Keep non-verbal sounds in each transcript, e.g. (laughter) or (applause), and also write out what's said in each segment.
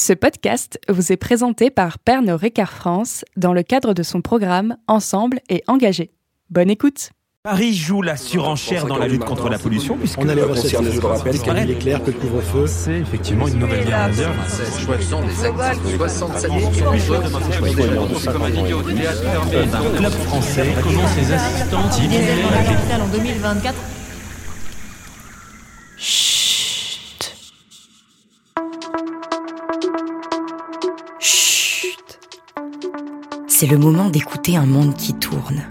Ce podcast vous est présenté par Pernod Ricard France dans le cadre de son programme Ensemble et engagé. Bonne écoute. Paris joue la surenchère dans la lutte contre la pollution puisque On a les recettes, je rappelle qu'il est clair que le couvre-feu. c'est effectivement une nouvelle guerre mondiale. Un club français comment ses assistants. En 2024. C'est le moment d'écouter un monde qui tourne.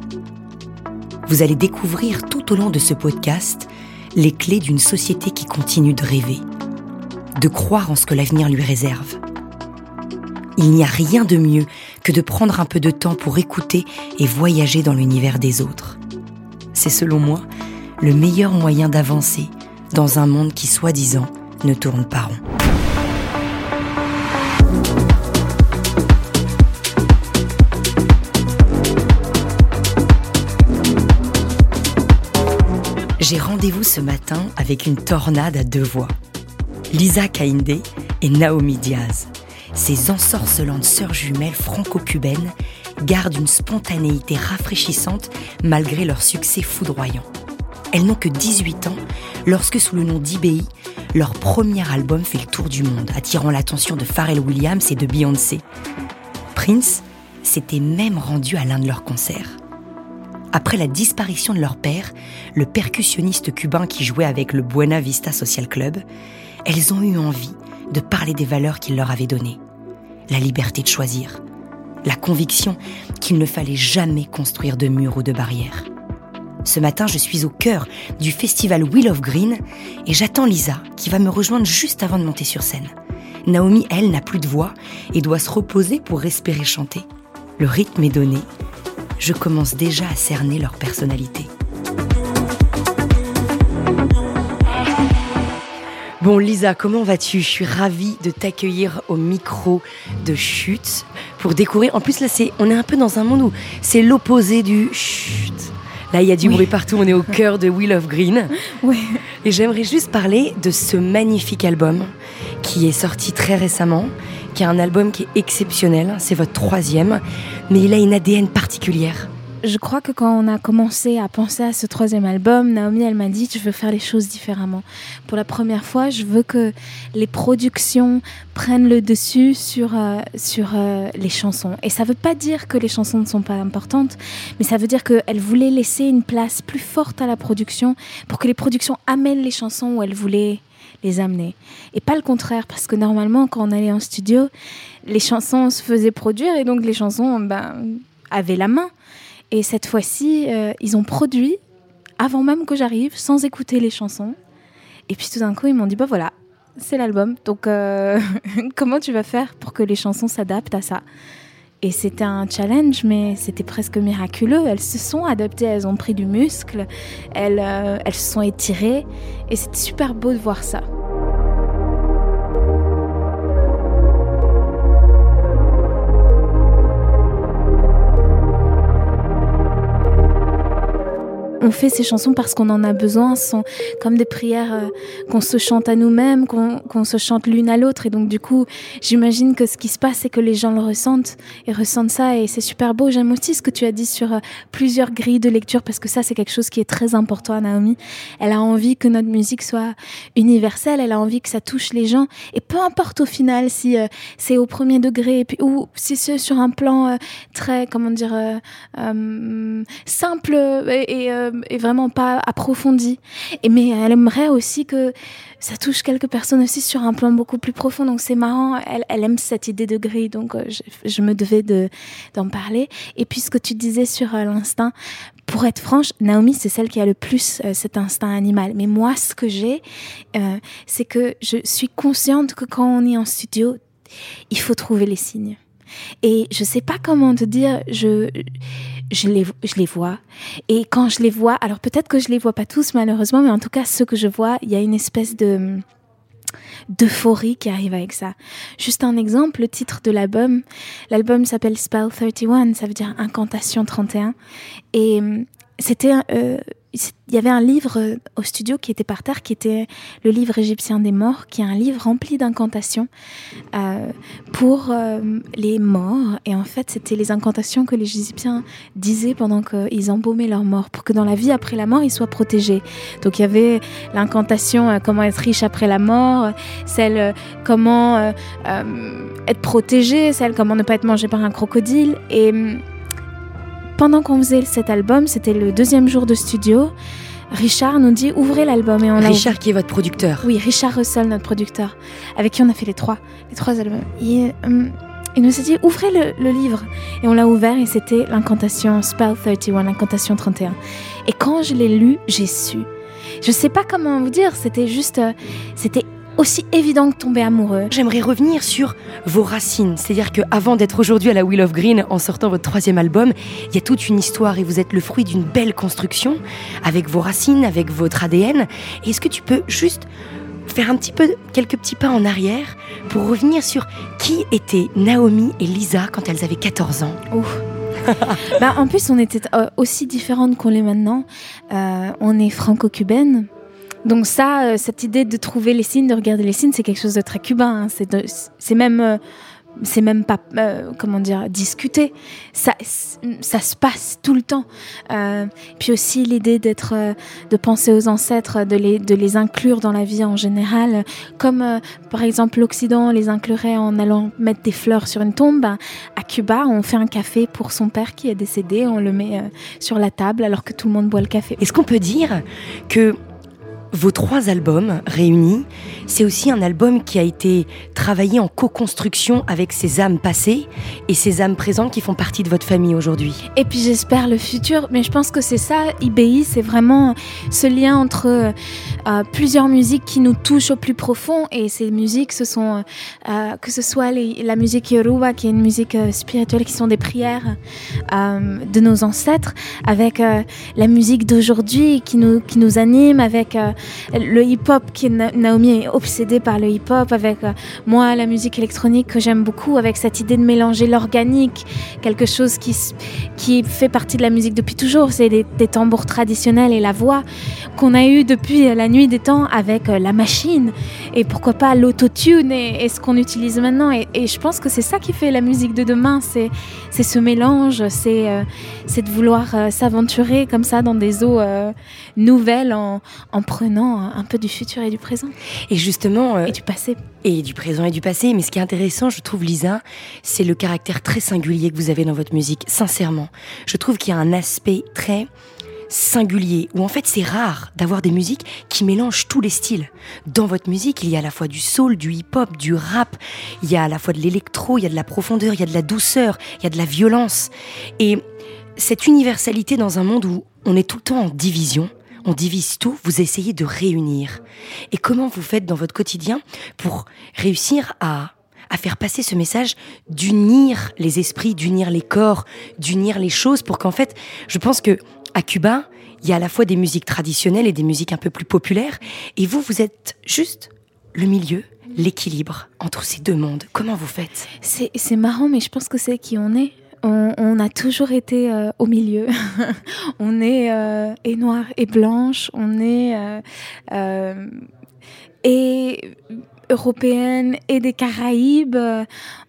Vous allez découvrir tout au long de ce podcast les clés d'une société qui continue de rêver, de croire en ce que l'avenir lui réserve. Il n'y a rien de mieux que de prendre un peu de temps pour écouter et voyager dans l'univers des autres. C'est selon moi le meilleur moyen d'avancer dans un monde qui, soi-disant, ne tourne pas rond. J'ai rendez-vous ce matin avec une tornade à deux voix. Lisa Kainde et Naomi Diaz. Ces ensorcelantes sœurs jumelles franco-cubaines gardent une spontanéité rafraîchissante malgré leur succès foudroyant. Elles n'ont que 18 ans lorsque, sous le nom d'IBI, leur premier album fait le tour du monde, attirant l'attention de Pharrell Williams et de Beyoncé. Prince s'était même rendu à l'un de leurs concerts. Après la disparition de leur père, le percussionniste cubain qui jouait avec le Buena Vista Social Club, elles ont eu envie de parler des valeurs qu'il leur avait données. La liberté de choisir, la conviction qu'il ne fallait jamais construire de murs ou de barrières. Ce matin, je suis au cœur du festival Wheel of Green et j'attends Lisa qui va me rejoindre juste avant de monter sur scène. Naomi, elle, n'a plus de voix et doit se reposer pour respirer chanter. Le rythme est donné. Je commence déjà à cerner leur personnalité. Bon Lisa, comment vas-tu? Je suis ravie de t'accueillir au micro de Chute pour découvrir. En plus là, c'est, on est un peu dans un monde où c'est l'opposé du chut. Là, il y a du bruit partout. On est au (laughs) cœur de Wheel of Green. Oui. Et j'aimerais juste parler de ce magnifique album qui est sorti très récemment, qui est un album qui est exceptionnel. C'est votre troisième, mais il a une ADN particulière. Je crois que quand on a commencé à penser à ce troisième album, Naomi, elle m'a dit, je veux faire les choses différemment. Pour la première fois, je veux que les productions prennent le dessus sur, euh, sur euh, les chansons. Et ça ne veut pas dire que les chansons ne sont pas importantes, mais ça veut dire qu'elle voulait laisser une place plus forte à la production pour que les productions amènent les chansons où elle voulait les amener. Et pas le contraire, parce que normalement, quand on allait en studio, les chansons se faisaient produire et donc les chansons ben, avaient la main. Et cette fois-ci, euh, ils ont produit avant même que j'arrive, sans écouter les chansons. Et puis tout d'un coup, ils m'ont dit, bah voilà, c'est l'album. Donc euh, (laughs) comment tu vas faire pour que les chansons s'adaptent à ça? Et c'était un challenge, mais c'était presque miraculeux. Elles se sont adaptées, elles ont pris du muscle, elles, euh, elles se sont étirées. Et c'était super beau de voir ça. On fait ces chansons parce qu'on en a besoin, ce sont comme des prières euh, qu'on se chante à nous-mêmes, qu'on se chante l'une à l'autre. Et donc du coup, j'imagine que ce qui se passe, c'est que les gens le ressentent et ressentent ça. Et c'est super beau. J'aime aussi ce que tu as dit sur euh, plusieurs grilles de lecture parce que ça, c'est quelque chose qui est très important à Naomi. Elle a envie que notre musique soit universelle. Elle a envie que ça touche les gens. Et peu importe au final si euh, c'est au premier degré ou si c'est sur un plan très, comment dire, simple et, et est vraiment pas approfondie. Mais elle aimerait aussi que ça touche quelques personnes aussi sur un plan beaucoup plus profond. Donc c'est marrant, elle, aime cette idée de gris, donc euh, je, me devais de, d'en parler. Et puis ce que tu disais sur euh, l'instinct, pour être franche, Naomi, c'est celle qui a le plus euh, cet instinct animal. Mais moi, ce que j'ai, euh, c'est que je suis consciente que quand on est en studio, il faut trouver les signes. Et je sais pas comment te dire, je je les, je les vois. Et quand je les vois, alors peut-être que je les vois pas tous malheureusement, mais en tout cas, ceux que je vois, il y a une espèce de d'euphorie qui arrive avec ça. Juste un exemple, le titre de l'album, l'album s'appelle Spell 31, ça veut dire Incantation 31. Et c'était, euh, il y avait un livre euh, au studio qui était par terre, qui était le livre égyptien des morts, qui est un livre rempli d'incantations euh, pour euh, les morts. Et en fait, c'était les incantations que les Égyptiens disaient pendant qu'ils embaumaient leurs morts, pour que dans la vie après la mort, ils soient protégés. Donc il y avait l'incantation comment être riche après la mort, celle comment être protégé, celle comment ne pas être mangé par un crocodile. Et pendant qu'on faisait cet album, c'était le deuxième jour de studio. Richard nous dit ouvrez l'album et on Richard qui est votre producteur. Oui, Richard Russell, notre producteur, avec qui on a fait les trois, les trois albums. Et, euh, il nous a dit ouvrez le, livre et on l'a ouvert et c'était l'incantation Spell 31, l'incantation 31. Et quand je l'ai lu, j'ai su. Je sais pas comment vous dire, c'était juste, euh, c'était aussi évident que tomber amoureux. J'aimerais revenir sur vos racines. C'est-à-dire qu'avant d'être aujourd'hui à la Wheel of Green en sortant votre troisième album, il y a toute une histoire et vous êtes le fruit d'une belle construction avec vos racines, avec votre ADN. Est-ce que tu peux juste faire un petit peu, quelques petits pas en arrière pour revenir sur qui étaient Naomi et Lisa quand elles avaient 14 ans? (laughs) Bah, en plus, on était euh, aussi différentes qu'on l'est maintenant. Euh, on est franco-cubaine. Donc ça, euh, cette idée de trouver les signes, de regarder les signes, c'est quelque chose de très cubain. Hein. C'est même, euh, c'est même pas, euh, comment dire, discuté. Ça, ça se passe tout le temps. puis aussi l'idée d'être, de penser aux ancêtres, de les, de les inclure dans la vie en général, comme par exemple l'Occident les inclurait en allant mettre des fleurs sur une tombe. Ben, à Cuba, on fait un café pour son père qui est décédé, on le met sur la table alors que tout le monde boit le café. Est-ce qu'on peut dire que vos trois albums réunis, c'est aussi un album qui a été travaillé en co-construction avec ces âmes passées et ces âmes présentes qui font partie de votre famille aujourd'hui. Et puis j'espère le futur, mais je pense que c'est ça, IBI, c'est vraiment ce lien entre euh, plusieurs musiques qui nous touchent au plus profond et ces musiques, ce sont euh, que ce soit la musique Yoruba, qui est une musique euh, spirituelle, qui sont des prières de nos ancêtres, avec la musique d'aujourd'hui qui nous, qui nous anime, avec le hip-hop, qui Naomi est obsédée par le hip-hop, avec euh, moi la musique électronique que j'aime beaucoup, avec cette idée de mélanger l'organique, quelque chose qui, qui fait partie de la musique depuis toujours, c'est des, tambours traditionnels et la voix qu'on a eu depuis la nuit des temps avec euh, la machine et pourquoi pas l'autotune et, et ce qu'on utilise maintenant. Et, je pense que c'est ça qui fait la musique de demain, c'est ce mélange, c'est euh, de vouloir s'aventurer comme ça dans des eaux nouvelles en, en prenant un peu du futur et du présent. Et justement. Euh, et du passé. Et du présent et du passé. Mais ce qui est intéressant, je trouve, Lisa, c'est le caractère très singulier que vous avez dans votre musique. Sincèrement. Je trouve qu'il y a un aspect très singulier, où en fait c'est rare d'avoir des musiques qui mélangent tous les styles. Dans votre musique, il y a à la fois du soul, du hip-hop, du rap, il y a à la fois de l'électro, il y a de la profondeur, il y a de la douceur, il y a de la violence. Et cette universalité dans un monde où on est tout le temps en division, on divise tout, vous essayez de réunir. Et comment vous faites dans votre quotidien pour réussir à, à faire passer ce message d'unir les esprits, d'unir les corps, d'unir les choses pour qu'en fait, je pense que à Cuba, il y a à la fois des musiques traditionnelles et des musiques un peu plus populaires. Et vous, vous êtes juste le milieu, l'équilibre entre ces deux mondes. Comment vous faites? C'est marrant, mais je pense que c'est qui on est on, a toujours été euh, au milieu. (laughs) on est euh, et et blanche, on est euh, et européenne et des Caraïbes.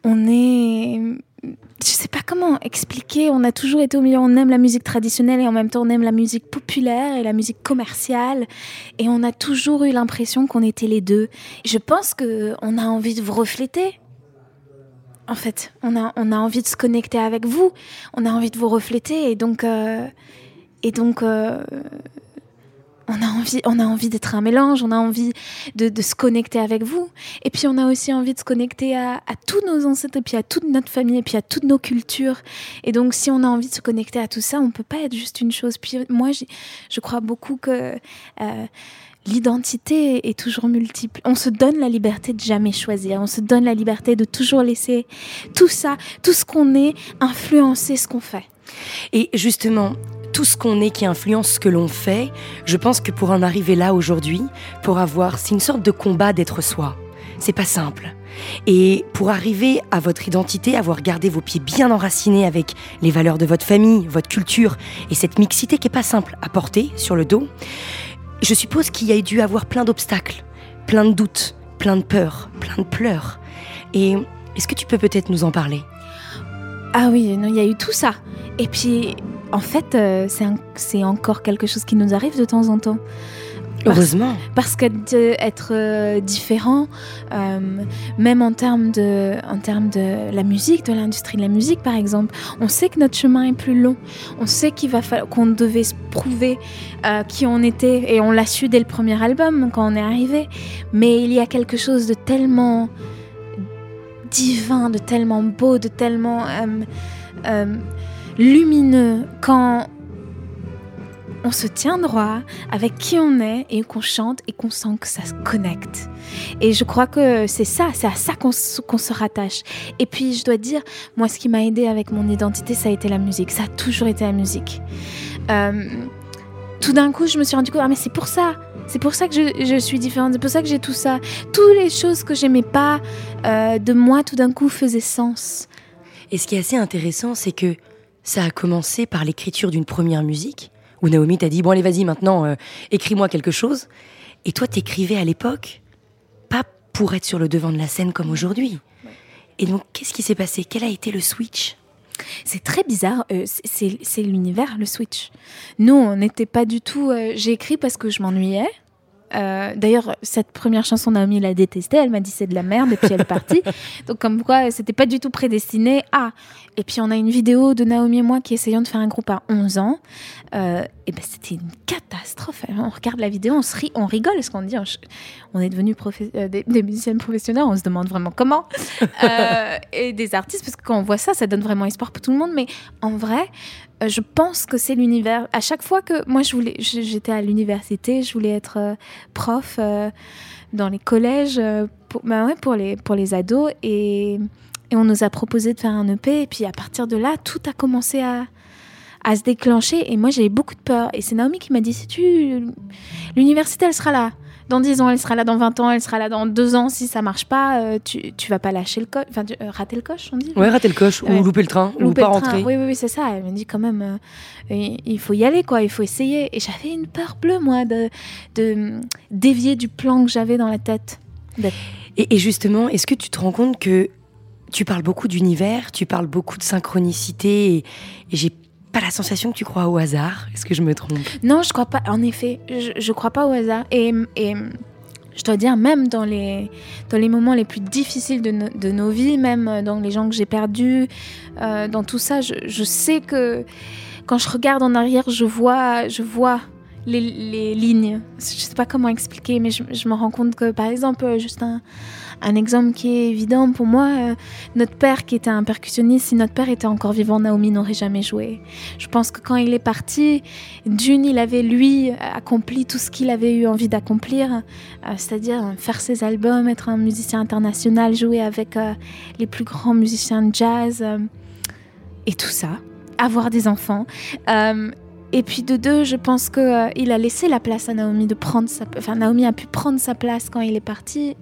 On est je sais pas comment expliquer, on a toujours été au milieu, on aime la musique traditionnelle et en même temps on aime la musique populaire et la musique commerciale et on a toujours eu l'impression qu'on était les deux. Je pense que on a envie de vous refléter en fait. On a, on a envie de se connecter avec vous, on a envie de vous refléter, et donc, euh, et donc euh, on a envie, envie d'être un mélange, on a envie de, se connecter avec vous, et puis on a aussi envie de se connecter à, tous nos ancêtres, et puis à toute notre famille, et puis à toutes nos cultures. Et donc, si on a envie de se connecter à tout ça, on peut pas être juste une chose. Puis moi, je crois beaucoup que euh, l'identité est toujours multiple. On se donne la liberté de jamais choisir. On se donne la liberté de toujours laisser tout ça, tout ce qu'on est, influencer ce qu'on fait. Et justement, tout ce qu'on est qui influence ce que l'on fait, je pense que pour en arriver là aujourd'hui, pour avoir, c'est une sorte de combat d'être soi. c'est pas simple. Et pour arriver à votre identité, avoir gardé vos pieds bien enracinés avec les valeurs de votre famille, votre culture et cette mixité qui est pas simple à porter sur le dos, je suppose qu'il y a dû avoir plein d'obstacles, plein de doutes, plein de peurs, plein de pleurs. Et est-ce que tu peux peut-être nous en parler? Ah oui, il y a eu tout ça. Et puis, en fait, euh, c'est encore quelque chose qui nous arrive de temps en temps. Parce- Heureusement. Parce qu'être euh, différent, euh, même en termes, de, en termes de la musique, de l'industrie de la musique par exemple, on sait que notre chemin est plus long. On sait qu'il va falloir qu'on devait se prouver euh, qui on était et on l'a su dès le premier album quand on est arrivé. Mais il y a quelque chose de tellement divin, de tellement beau, de tellement euh, lumineux quand on se tient droit avec qui on est et qu'on chante et qu'on sent que ça se connecte. Et je crois que c'est ça, c'est à ça qu'on se, se rattache. Et puis je dois dire, moi ce qui m'a aidé avec mon identité, ça a été la musique. Ça a toujours été la musique. Euh, tout d'un coup, je me suis rendu compte, ah mais c'est pour ça. C'est pour ça que je, je suis différente, c'est pour ça que j'ai tout ça. Toutes les choses que j'aimais pas euh, de moi, tout d'un coup, faisaient sens. Et ce qui est assez intéressant, c'est que ça a commencé par l'écriture d'une première musique, où Naomi t'a dit, bon allez vas-y maintenant, euh, écris-moi quelque chose. Et toi, t'écrivais à l'époque, pas pour être sur le devant de la scène comme aujourd'hui. Et donc, qu'est-ce qui s'est passé? Quel a été le switch? C'est très bizarre, euh, c'est- l'univers, le switch. Nous, on n'était pas du tout... euh, J'ai écrit parce que je m'ennuyais. Euh, D'ailleurs, cette première chanson, Naomi l'a détestée. Elle m'a dit c'est de la merde et puis elle est partie. (laughs) Donc, comme quoi, c'était pas du tout prédestiné à. Et puis, on a une vidéo de Naomi et moi qui essayons de faire un groupe à 11 ans. Euh, et ben, c'était une catastrophe. On regarde la vidéo, on se rit, on rigole. Parce qu'on dit, on, est devenus euh, des, des musiciennes professionnelles. On se demande vraiment comment. (laughs) Et des artistes, parce que quand on voit ça, ça donne vraiment espoir pour tout le monde. Mais en vrai, je pense que c'est l'univers. À chaque fois que moi, j'étais à l'université, je voulais être euh, prof euh, dans les collèges euh, pour, bah ouais, pour, les, pour les ados. Et, et on nous a proposé de faire un EP. Et puis à partir de là, tout a commencé à, à se déclencher. Et moi, j'avais beaucoup de peur. Et c'est Naomi qui m'a dit, si tu... L'université, elle sera là. Dans 10 ans, elle sera là dans 20 ans, elle sera là dans 2 ans. Si ça marche pas, euh, tu, tu vas pas lâcher le coche. Enfin, tu- euh, rater le coche, on dit Ouais, rater le coche, ou louper le train, ou pas le train. rentrer. Oui, oui, oui, c'est ça. Elle me dit quand même, euh, il faut y aller, quoi. Il faut essayer. Et j'avais une peur bleue, moi, de, de dévier du plan que j'avais dans la tête. Et, et justement, est-ce que tu te rends compte que tu parles beaucoup d'univers, tu parles beaucoup de synchronicité, et, et j'ai pas la sensation que tu crois au hasard. Est-ce que je me trompe? Non, je crois pas. En effet, je, crois pas au hasard. Et, et je dois dire, même dans les, dans les moments les plus difficiles de, de nos vies, même euh, dans les gens que j'ai perdus, euh, dans tout ça, je, je sais que quand je regarde en arrière, je vois, je vois les, les lignes. Je sais pas comment expliquer, mais je, je me rends compte que, par exemple, euh, juste un, un exemple qui est évident pour moi, euh, notre père qui était un percussionniste, si notre père était encore vivant, Naomi n'aurait jamais joué. Je pense que quand il est parti, d'une, il avait lui accompli tout ce qu'il avait eu envie d'accomplir, euh, c'est-à-dire faire ses albums, être un musicien international, jouer avec euh, les plus grands musiciens de jazz et tout ça, avoir des enfants. Et puis de deux, je pense que euh, il a laissé la place à Naomi de prendre sa, enfin Naomi a pu prendre sa place quand il est parti.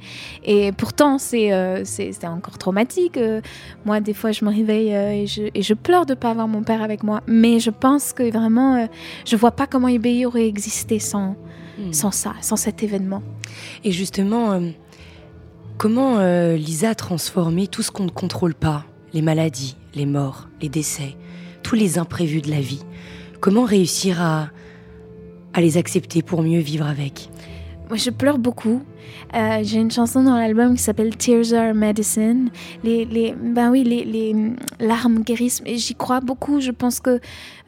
Et pourtant, c'est euh, c'est encore traumatique. Euh, moi, des fois, je me réveille et, je, et je pleure de pas avoir mon père avec moi. Mais je pense que vraiment, je vois pas comment IBI aurait existé sans sans ça, sans cet événement. Et justement, comment Lisa a transformé tout ce qu'on ne contrôle pas, les maladies, les morts, les décès, tous les imprévus de la vie? Comment réussir à, les accepter pour mieux vivre avec? Moi, je pleure beaucoup. Euh, J'ai une chanson dans l'album qui s'appelle Tears Are Medicine. Les, les, ben oui, les, les larmes guérissent. Et j'y crois beaucoup. Je pense que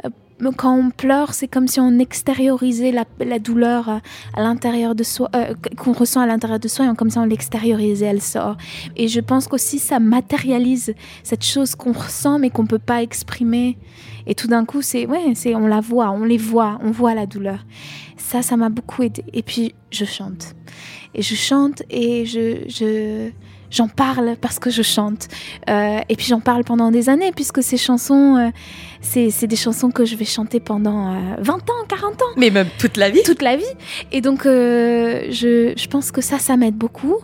euh, quand on pleure, c'est comme si on extériorisait la, douleur à, à l'intérieur de soi, euh, qu'on ressent à l'intérieur de soi, et comme ça on l'extériorisait, elle sort. Et je pense qu'aussi ça matérialise cette chose qu'on ressent mais qu'on peut pas exprimer. Et tout d'un coup, c'est ouais, c'est on la voit, on les voit, on voit la douleur. Ça, ça m'a beaucoup aidé. Et puis je chante, et je chante et je je j'en parle parce que je chante. Euh, et puis j'en parle pendant des années puisque ces chansons, euh, c'est des chansons que je vais chanter pendant euh, 20 ans, 40 ans Mais même toute la vie toute la vie. Et donc, euh, je, je pense que ça, ça m'aide beaucoup.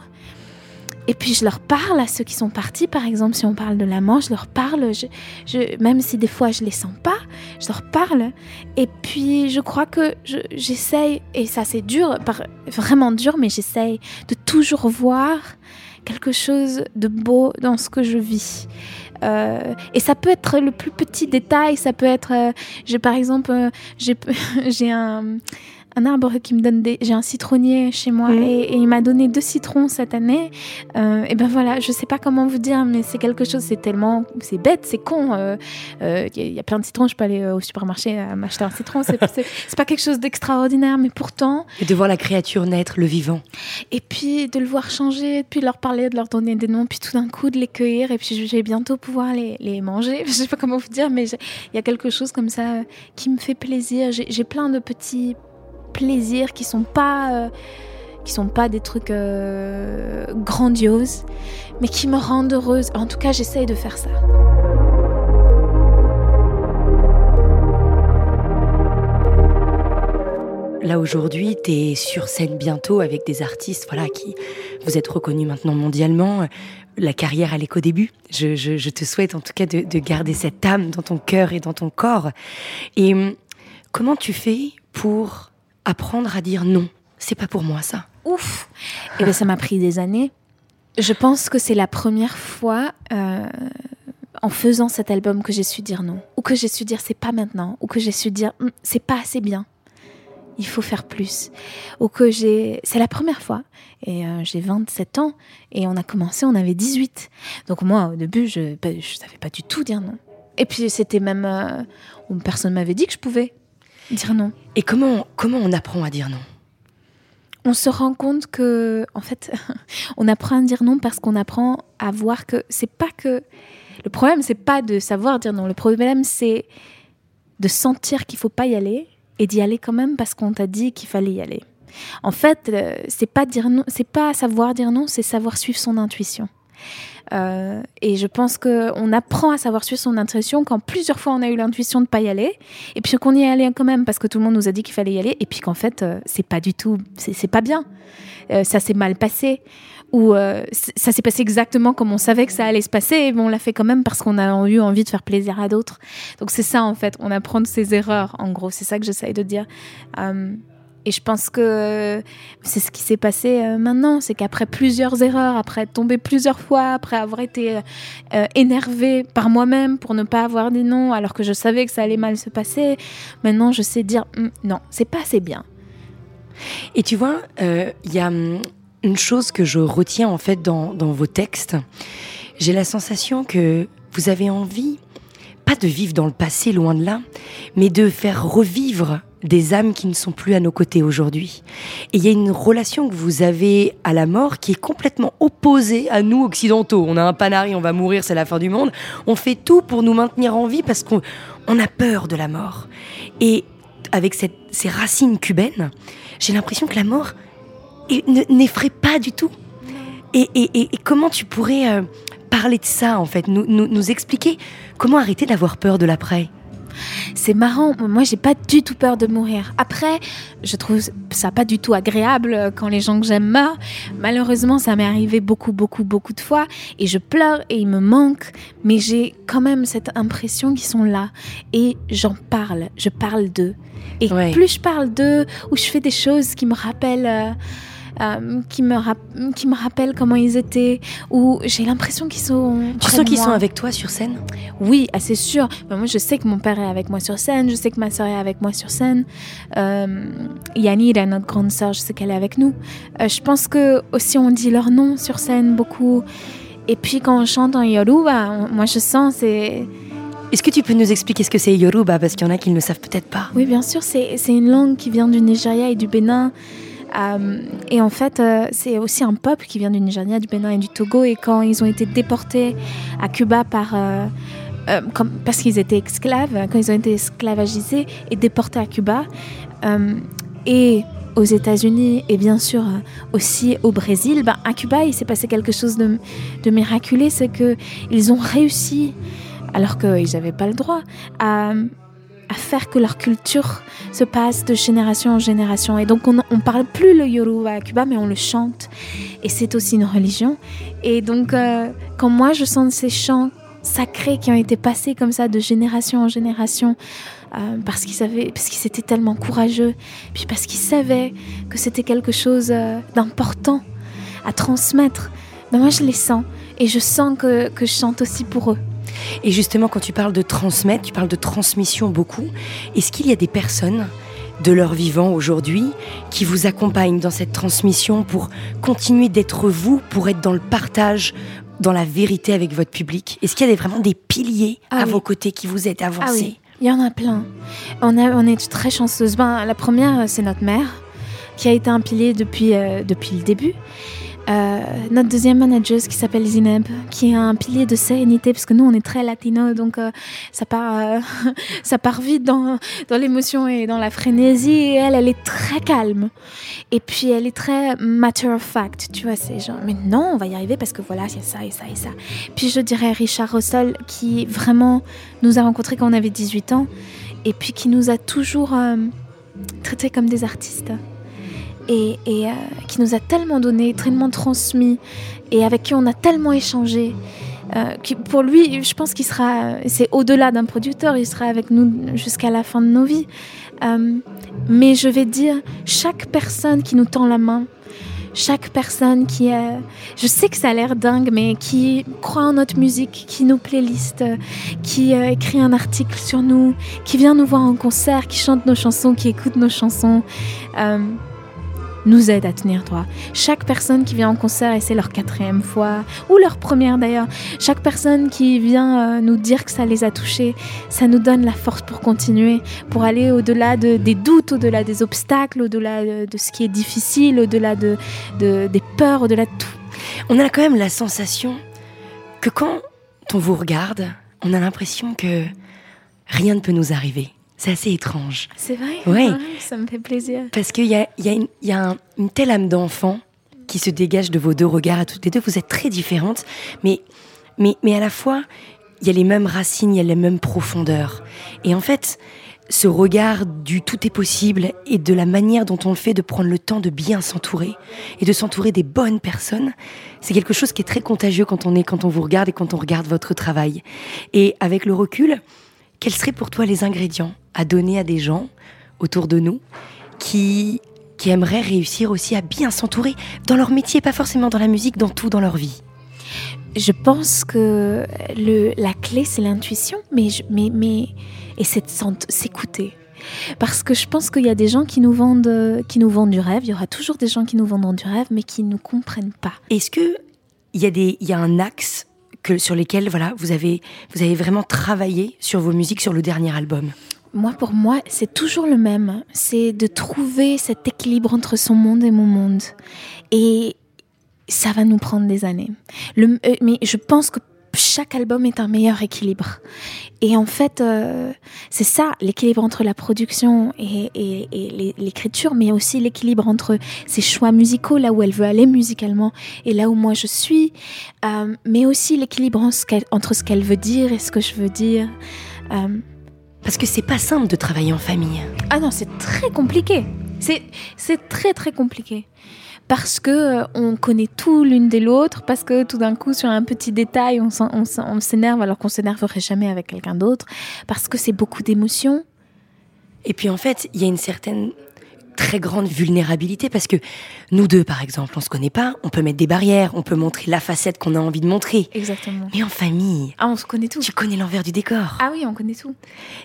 et puis je leur parle à ceux qui sont partis, par exemple, si on parle de la mort, je leur parle, je, même si des fois je les sens pas, je leur parle. Et puis je crois que j'essaye, et ça c'est dur, vraiment dur, mais j'essaye de toujours voir quelque chose de beau dans ce que je vis. Euh, et ça peut être le plus petit détail, ça peut être, euh, j'ai par exemple, euh, j'ai (laughs) un, un arbre qui me donne des. J'ai un citronnier chez moi mm. et, il m'a donné deux citrons cette année. Euh, et ben voilà, je sais pas comment vous dire, mais c'est quelque chose, c'est tellement. C'est bête, c'est con. Il euh, euh, y, a plein de citrons, je peux aller au supermarché m'acheter un citron. (laughs) C'est pas quelque chose d'extraordinaire, mais pourtant. Et de voir la créature naître, le vivant. Et puis de le voir changer, puis de leur parler, de leur donner des noms, puis tout d'un coup de les cueillir, et puis je vais bientôt pouvoir les, les manger. (laughs) Je sais pas comment vous dire, mais il y a quelque chose comme ça qui me fait plaisir. J'ai plein de petits plaisir qui sont pas euh, qui sont pas des trucs euh, grandioses, mais qui me rendent heureuse. En tout cas, j'essaye de faire ça. Là aujourd'hui, tu es sur scène bientôt avec des artistes voilà, qui vous êtes reconnus maintenant mondialement. La carrière, elle est qu'au début. Je, te souhaite en tout cas de, de garder cette âme dans ton cœur et dans ton corps. Et hum, comment tu fais pour apprendre à dire non. C'est pas pour moi ça. Ouf. Et eh bien ça m'a pris des années. Je pense que c'est la première fois euh, en faisant cet album que j'ai su dire non, ou que j'ai su dire c'est pas maintenant, ou que j'ai su dire hum, c'est pas assez bien. Il faut faire plus. Ou que j'ai. C'est la première fois. Et euh, j'ai 27 ans. Et on a commencé, on avait 18. Donc moi, au début, je ne savais pas du tout dire non. Et puis c'était même. Euh, personne m'avait dit que je pouvais. Dire non. Et comment, comment on apprend à dire non? On se rend compte que, en fait, (laughs) on apprend à dire non parce qu'on apprend à voir que c'est pas que. Le problème, c'est pas de savoir dire non. Le problème, c'est de sentir qu'il faut pas y aller et d'y aller quand même parce qu'on t'a dit qu'il fallait y aller. En fait, euh, c'est pas dire non, c'est pas savoir dire non, c'est savoir suivre son intuition. Euh, et je pense qu'on apprend à savoir suivre son intuition quand plusieurs fois on a eu l'intuition de pas y aller, et puis qu'on y est allé quand même parce que tout le monde nous a dit qu'il fallait y aller, et puis qu'en fait euh, c'est pas du tout, c'est pas bien, euh, ça s'est mal passé, ou ça s'est passé exactement comme on savait que ça allait se passer, et on l'a fait quand même parce qu'on a eu envie de faire plaisir à d'autres. Donc c'est ça en fait, on apprend de ses erreurs, en gros, c'est ça que j'essaye de dire. Et je pense que c'est ce qui s'est passé euh, maintenant, c'est qu'après plusieurs erreurs, après être tombé plusieurs fois, après avoir été euh, énervé par moi-même pour ne pas avoir des noms, alors que je savais que ça allait mal se passer, maintenant je sais dire hum, non, c'est pas assez bien. Et tu vois, il euh, y a hum, une chose que je retiens en fait dans vos textes. J'ai la sensation que vous avez envie, pas de vivre dans le passé, loin de là, mais de faire revivre des âmes qui ne sont plus à nos côtés aujourd'hui. Et il y a une relation que vous avez à la mort qui est complètement opposée à nous occidentaux. On a un panari, on va mourir, c'est la fin du monde. On fait tout pour nous maintenir en vie parce qu'on a peur de la mort. Et avec ces racines cubaines, j'ai l'impression que la mort n'effraie pas du tout. Et, comment tu pourrais euh, parler de ça, en fait, nous, nous expliquer comment arrêter d'avoir peur de l'après? C'est marrant. Moi, j'ai pas du tout peur de mourir. Après, je trouve ça pas du tout agréable quand les gens que j'aime meurent. Malheureusement, ça m'est arrivé beaucoup, beaucoup, beaucoup de fois. Et je pleure et il me manque. Mais j'ai quand même cette impression qu'ils sont là. Et j'en parle. Je parle d'eux. Et plus je parle d'eux, ou je fais des choses qui me rappellent. Euh, euh, qui, me qui me rappellent comment ils étaient, ou j'ai l'impression qu'ils sont. Tu sens qu'ils sont avec toi sur scène? Oui, assez sûr. moi, je sais que mon père est avec moi sur scène, je sais que ma soeur est avec moi sur scène. Euh, Yanira, notre grande soeur, je sais qu'elle est avec nous. Euh, je pense que aussi on dit leur nom sur scène beaucoup. Et puis quand on chante en Yoruba, moi je sens c'est. Est-ce que tu peux nous expliquer ce que c'est Yoruba? Parce qu'il y en a qui ne le savent peut-être pas. Oui, bien sûr, c'est une langue qui vient du Nigeria et du Bénin. Euh, et en fait, euh, c'est aussi un peuple qui vient du Nigeria, du Bénin et du Togo. Et quand ils ont été déportés à Cuba euh, parce qu'ils étaient esclaves, quand ils ont été esclavagisés et déportés à Cuba, et aux États-Unis et bien sûr aussi au Brésil, ben, à Cuba, il s'est passé quelque chose de, de miraculeux, c'est qu'ils ont réussi, alors qu'ils n'avaient pas le droit, à à faire que leur culture se passe de génération en génération. Et donc on ne parle plus le Yoruba à Cuba, mais on le chante. Et c'est aussi une religion. Et donc euh, quand moi je sens ces chants sacrés qui ont été passés comme ça de génération en génération, euh, parce qu'ils étaient tellement courageux, puis parce qu'ils savaient que c'était quelque chose euh, d'important à transmettre. Ben moi je les sens et je sens que, que je chante aussi pour eux. Et justement, quand tu parles de transmettre, tu parles de transmission beaucoup. Est-ce qu'il y a des personnes de leur vivant aujourd'hui qui vous accompagnent dans cette transmission pour continuer d'être vous, pour être dans le partage, dans la vérité avec votre public? Est-ce qu'il y a vraiment des piliers Ah à oui. vos côtés qui vous aident à avancer Ah oui, il y en a plein. On, a, on est très chanceuse. Ben, la première, c'est notre mère, qui a été un pilier depuis, euh, depuis le début. Euh, notre deuxième manageuse qui s'appelle Zineb, qui est un pilier de sérénité, parce que nous, on est très latino, donc euh, ça, part, euh, (laughs) ça part vite dans, l'émotion et dans la frénésie. Et elle, elle est très calme. Et puis, elle est très matter of fact, tu vois, c'est genre, mais non, on va y arriver parce que voilà, a ça et ça et ça. Puis, je dirais Richard Rossel, qui vraiment nous a rencontrés quand on avait 18 ans, et puis qui nous a toujours traités comme des artistes et, euh, qui nous a tellement donné, tellement transmis, et avec qui on a tellement échangé. euh, pour lui, je pense qu'il sera, c'est au-delà d'un producteur, il sera avec nous jusqu'à la fin de nos vies. Euh, mais je vais dire, chaque personne qui nous tend la main, chaque personne qui je sais que ça a l'air dingue, mais qui croit en notre musique, qui nous playlist, qui écrit un article sur nous, qui vient nous voir en concert, qui chante nos chansons, qui écoute nos chansons, nous aide à tenir droit. Chaque personne qui vient en concert, et c'est leur quatrième fois, ou leur première d'ailleurs, chaque personne qui vient euh, nous dire que ça les a touchés, ça nous donne la force pour continuer, pour aller au-delà de, des doutes, au-delà des obstacles, au-delà de, de ce qui est difficile, au-delà de, de- des peurs, au-delà de tout. On a quand même la sensation que quand on vous regarde, on a l'impression que rien ne peut nous arriver. C'est assez étrange. C'est vrai? Oui. Ah, Ça me fait plaisir. Parce qu'il y a, y a une, il y a un- une telle âme d'enfant qui se dégage de vos deux regards à toutes les deux. Vous êtes très différentes, mais, mais, mais à la fois, il y a les mêmes racines, il y a les mêmes profondeurs. Et en fait, ce regard du tout est possible et de la manière dont on le fait de prendre le temps de bien s'entourer et de s'entourer des bonnes personnes, c'est quelque chose qui est très contagieux quand on est, quand on vous regarde et quand on regarde votre travail. Et avec le recul, quels seraient pour toi les ingrédients à donner à des gens autour de nous qui, qui aimeraient réussir aussi à bien s'entourer dans leur métier, pas forcément dans la musique, dans tout dans leur vie Je pense que le, la clé, c'est l'intuition, mais, je- mais, mais, et c'est s'écouter. Parce que je pense qu'il y a des gens qui nous, vendent, qui nous vendent du rêve, il y aura toujours des gens qui nous vendent du rêve, mais qui ne nous comprennent pas. Est-ce que il y a des, il y a un axe que sur lesquels voilà vous avez, vous avez vraiment travaillé sur vos musiques sur le dernier album? Moi, pour moi, c'est toujours le même. C'est de trouver cet équilibre entre son monde et mon monde. Et ça va nous prendre des années. Euh, mais je pense que chaque album est un meilleur équilibre. Et en fait, euh, c'est ça, l'équilibre entre la production et, et- et l'é- l'écriture, mais aussi l'équilibre entre ses choix musicaux, là où elle veut aller musicalement, et là où moi je suis, euh, mais aussi l'équilibre entre ce qu'elle veut dire et ce que je veux dire. Parce que c'est pas simple de travailler en famille. ah non, c'est très compliqué. C'est très très compliqué. Parce que euh, on connaît tout l'une de l'autre, parce que tout d'un coup, sur un petit détail, on s'énerve alors qu'on s'énerverait jamais avec quelqu'un d'autre, parce que c'est beaucoup d'émotions. Et puis en fait, il y a une certaine très grande vulnérabilité parce que nous deux, par exemple, on se connaît pas, on peut mettre des barrières, on peut montrer la facette qu'on a envie de montrer. Exactement. Mais en famille, Ah, on se connaît tout. tu connais l'envers du décor. Ah oui, on connaît tout.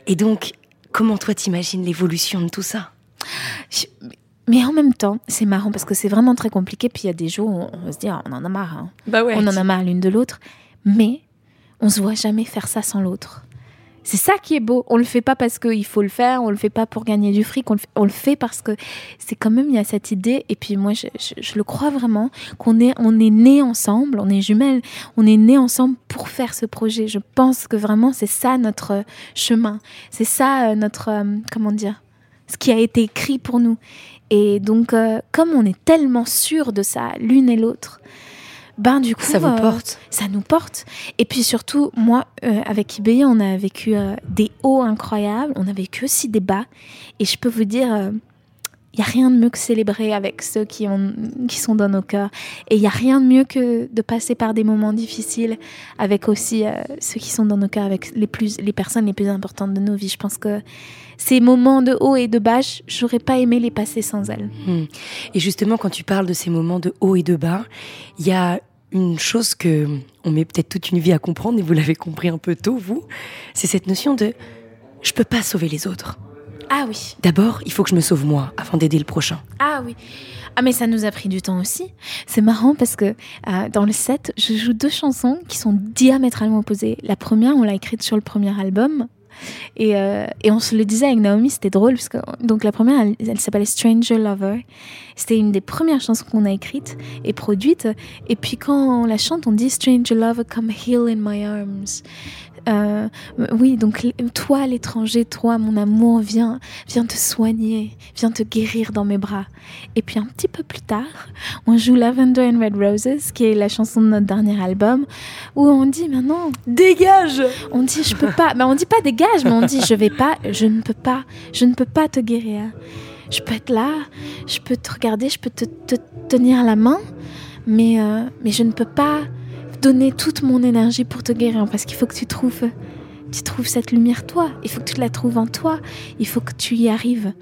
Et donc, comment toi t'imagines l'évolution de tout ça? Je- Mais en même temps, c'est marrant parce que c'est vraiment très compliqué. Puis il y a des jours où on va se dire, on en a marre. hein. Bah ouais. on en a marre l'une de l'autre, mais on se voit jamais faire ça sans l'autre. C'est ça qui est beau. On le fait pas parce qu'il faut le faire, on le fait pas pour gagner du fric, on le fait, parce que c'est quand même il y a cette idée. Et puis moi, je le crois vraiment qu'on est on est nés ensemble, on est jumelles, on est nés ensemble pour faire ce projet. Je pense que vraiment c'est ça notre chemin, c'est ça euh, notre euh, comment dire, ce qui a été écrit pour nous. Et donc, euh, comme on est tellement sûr de ça, l'une et l'autre, ben du coup, Ça vous euh, porte ça nous porte. Et puis surtout, moi, euh, avec IBI, on a vécu euh, des hauts incroyables, on a vécu aussi des bas. Et je peux vous dire, il n'y a rien de mieux que célébrer avec ceux qui, ont, qui sont dans nos cœurs. Et il n'y a rien de mieux que de passer par des moments difficiles avec aussi euh, ceux qui sont dans nos cœurs, avec les, plus, les personnes les plus importantes de nos vies. Je pense que ces moments de haut et de bas, j'aurais pas aimé les passer sans elles. Hmm. Et justement, quand tu parles de ces moments de haut et de bas, il y a une chose que on met peut-être toute une vie à comprendre, et vous l'avez compris un peu tôt, vous, c'est cette notion de je peux pas sauver les autres. Ah oui. D'abord, il faut que je me sauve moi avant d'aider le prochain. Ah oui. Ah mais ça nous a pris du temps aussi. C'est marrant parce que euh, dans le set, je joue deux chansons qui sont diamétralement opposées. La première, on l'a écrite sur le premier album. Et, euh, et on se le disait avec Naomi, c'était drôle. Parce que, donc la première, elle, elle s'appelait Stranger Lover. C'était une des premières chansons qu'on a écrites et produites. Et puis quand on la chante, on dit Stranger Lover, come heal in my arms. Euh, oui, donc toi l'étranger, toi mon amour, viens, viens te soigner, viens te guérir dans mes bras. Et puis un petit peu plus tard, on joue Lavender and Red Roses, qui est la chanson de notre dernier album, où on dit maintenant dégage. On dit je peux pas, mais on dit pas dégage, mais on dit je vais pas, je ne peux pas, je ne peux pas te guérir. Je peux être là, je peux te regarder, je peux te, te tenir la main, mais euh, mais je ne peux pas donner toute mon énergie pour te guérir parce qu'il faut que tu trouves tu trouves cette lumière toi, il faut que tu la trouves en toi, il faut que tu y arrives.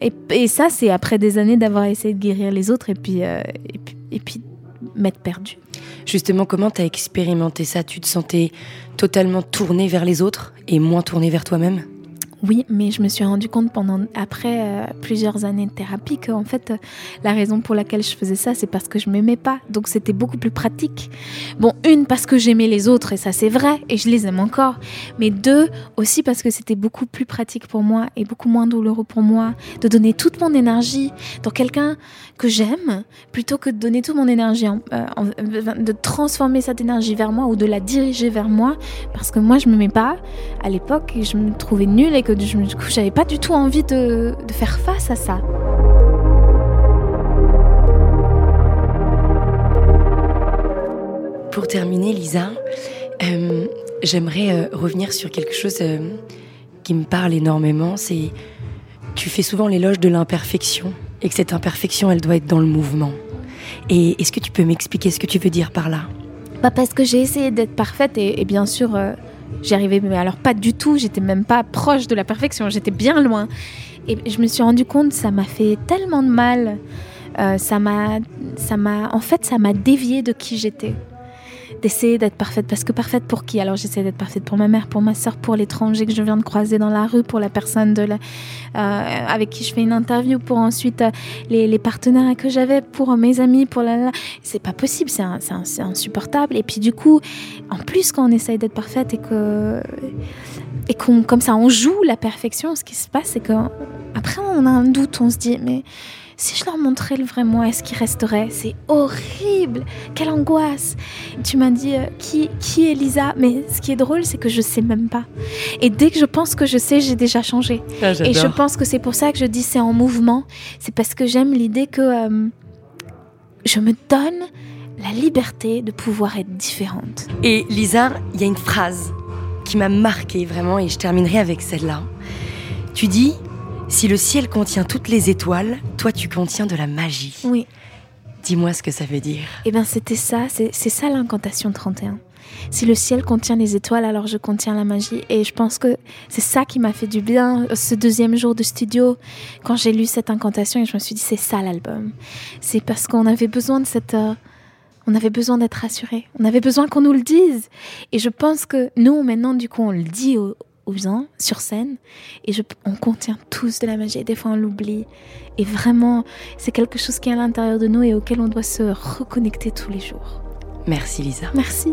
Et, et ça, c'est après des années d'avoir essayé de guérir les autres et puis, euh, et puis, et puis m'être perdu. Justement, comment tu as expérimenté ça? Tu te sentais totalement tourné vers les autres et moins tourné vers toi-même? Oui, mais je me suis rendu compte pendant après euh, plusieurs années de thérapie qu'en fait euh, la raison pour laquelle je faisais ça, c'est parce que je m'aimais pas. Donc c'était beaucoup plus pratique. Bon, une parce que j'aimais les autres et ça c'est vrai et je les aime encore. Mais deux aussi parce que c'était beaucoup plus pratique pour moi et beaucoup moins douloureux pour moi de donner toute mon énergie dans quelqu'un que j'aime plutôt que de donner toute mon énergie en, euh, en, de transformer cette énergie vers moi ou de la diriger vers moi parce que moi je m'aimais pas à l'époque et je me trouvais nulle et que du coup j'avais pas du tout envie de, de faire face à ça. Pour terminer, Lisa, euh, j'aimerais euh, revenir sur quelque chose euh, qui me parle énormément. C'est tu fais souvent l'éloge de l'imperfection et que cette imperfection, elle doit être dans le mouvement. Et est-ce que tu peux m'expliquer ce que tu veux dire par là? Bah parce que j'ai essayé d'être parfaite et, et bien sûr j'y arrivais, mais alors pas du tout. J'étais même pas proche de la perfection. J'étais bien loin. Et je me suis rendu compte, ça m'a fait tellement de mal. Euh, ça m'a, ça m'a, en fait, ça m'a dévié de qui j'étais. D'essayer d'être parfaite, parce que parfaite pour qui? Alors j'essaie d'être parfaite pour ma mère, pour ma soeur, pour l'étranger que je viens de croiser dans la rue, pour la personne de la, euh, avec qui je fais une interview, pour ensuite euh, les, partenaires que j'avais, pour mes amis, pour la. la. C'est pas possible, c'est, insupportable. Et puis du coup, en plus quand on essaye d'être parfaite et que et qu'on comme ça on joue la perfection, ce qui se passe, c'est que après on a un doute, on se dit mais si je leur montrais le vrai moi, est-ce qu'ils resteraient C'est horrible Quelle angoisse Tu m'as dit euh, qui, qui est Lisa? Mais ce qui est drôle, c'est que je sais même pas. Et dès que je pense que je sais, j'ai déjà changé. Ah, Et je pense que c'est pour ça que je dis c'est en mouvement. C'est parce que j'aime l'idée que euh, je me donne la liberté de pouvoir être différente. Et Lisa, il y a une phrase qui m'a marquée vraiment et je terminerai avec celle-là. Tu dis si le ciel contient toutes les étoiles, toi tu contiens de la magie. Oui. Dis-moi ce que ça veut dire. Eh bien, c'était ça, c'est ça l'incantation 31. Si le ciel contient les étoiles, alors je contiens la magie. Et je pense que c'est ça qui m'a fait du bien ce deuxième jour de studio, quand j'ai lu cette incantation et je me suis dit, c'est ça l'album. C'est parce qu'on avait besoin de cette. Euh, on avait besoin d'être rassurés. On avait besoin qu'on nous le dise. Et je pense que nous, maintenant, du coup, on le dit aux, aux gens sur scène et je, on contient tous de la magie. Des fois, on l'oublie. Et vraiment, c'est quelque chose qui est à l'intérieur de nous et auquel on doit se reconnecter tous les jours. Merci, Lisa. Merci.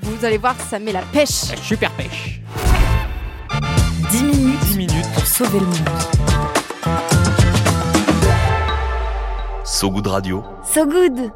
Vous allez voir, ça met la pêche. Super pêche. 10 minutes, 10 minutes pour sauver le monde. So Good Radio. So good